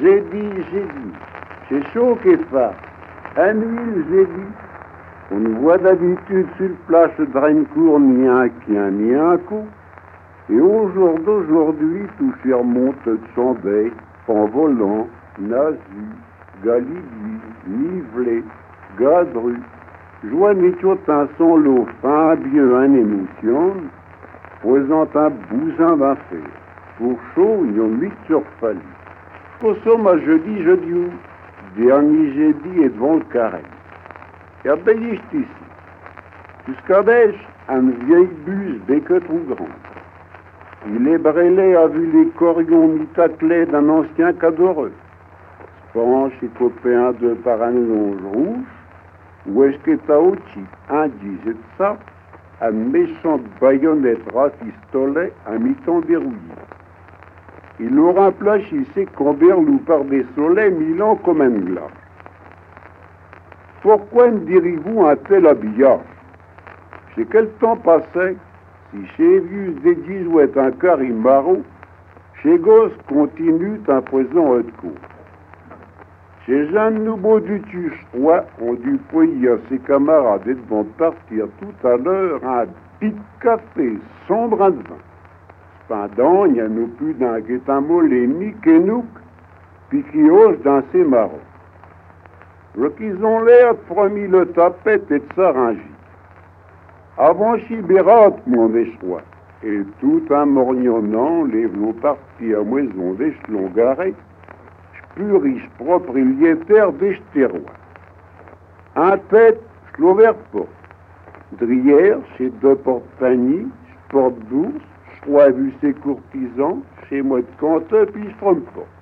J'ai dit, j'ai dit, c'est chaud qu'est pas. Un huile, j'ai dit. On ne voit d'habitude sur place de Drencourt ni un quien ni un coup. Et au jour d'aujourd'hui, tout surmonte de son bec, en volant, nazi, galibie, nivelé, gadru, un son lot fin, bien un émotion, posant un bousin d'affaires. Pour chaud, ils ont huit surfalus. Au somme, à jeudi, jeudi, dernier jeudi est devant le carré. Et à ici. Jusqu'à Bèche, un vieil bus béque trop grand. Il est brêlé a vu les corions mitaclés d'un ancien cadoreux. Spanche et copain de par un longe rouge, où est-ce que aussi un disait ça, un méchant baïonnette rafistolet à mi-temps dérouillé. Il aura sait qu'on berlou par des soleils mille ans comme un glace. Pourquoi ne direz-vous un tel habillage? C'est quel temps passait si chez Vieux dédis ou est un carimaro, chez Gosse continue un poison de cour. Chez Jeanne Nouveau du Tucheroy ont dû poyer à ses camarades et vont partir tout à l'heure un pic café sans brin de vin. Cependant, il n'y a plus d'un guet-un-mollet ni qu'enouk, puis qui ose dans ses marrons. Qu'ils ont l'air promis le tapette et de s'arranger. Avant Chibérat, mon échois, et tout en morgnonnant, les vlos partis à moison d'échelon garé, riche propriétaire d'Estérois. Un tête, l'ouvert pas. Drière, chez deux porte-paniers, porte bourse, je vu ses courtisans, chez moi de Canton, puis je trompe pas.